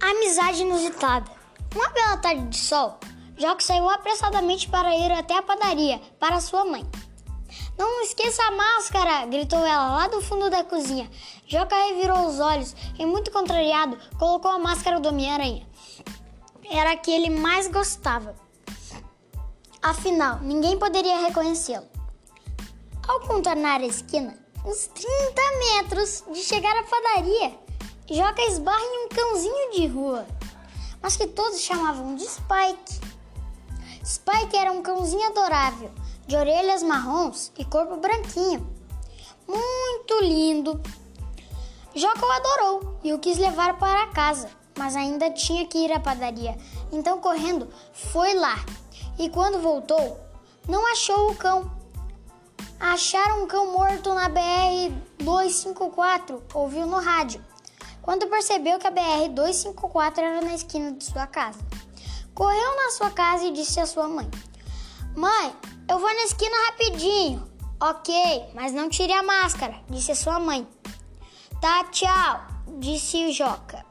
Amizade inusitada. Uma bela tarde de sol, Joca saiu apressadamente para ir até a padaria para sua mãe. Não esqueça a máscara! gritou ela lá do fundo da cozinha. Joca revirou os olhos e, muito contrariado, colocou a máscara do Homem-Aranha. Era a que ele mais gostava. Afinal, ninguém poderia reconhecê-lo. Ao contornar a esquina, uns 30 metros de chegar à padaria, Joca esbarra em um cãozinho de rua, mas que todos chamavam de Spike. Spike era um cãozinho adorável, de orelhas marrons e corpo branquinho. Muito lindo. Joca o adorou e o quis levar para casa, mas ainda tinha que ir à padaria. Então, correndo, foi lá. E quando voltou, não achou o cão. Acharam um cão morto na BR 254, ouviu no rádio. Quando percebeu que a BR 254 era na esquina de sua casa, correu na sua casa e disse à sua mãe: Mãe, eu vou na esquina rapidinho. Ok, mas não tire a máscara, disse a sua mãe. Tá, tchau, disse o Joca.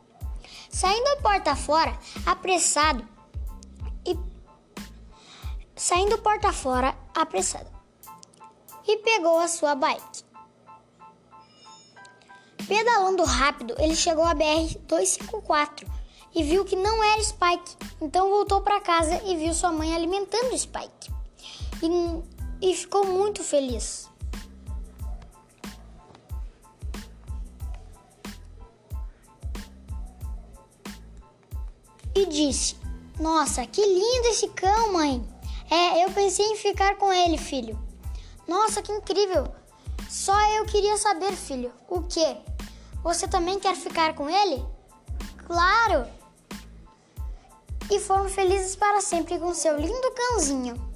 Saindo a porta fora, apressado e saindo porta fora, apressado. E pegou a sua bike. Pedalando rápido, ele chegou à BR 254 e viu que não era Spike. Então voltou para casa e viu sua mãe alimentando Spike. E, e ficou muito feliz. E disse: Nossa, que lindo esse cão, mãe! É, eu pensei em ficar com ele, filho. Nossa, que incrível! Só eu queria saber, filho, o que? Você também quer ficar com ele? Claro! E foram felizes para sempre com seu lindo cãozinho.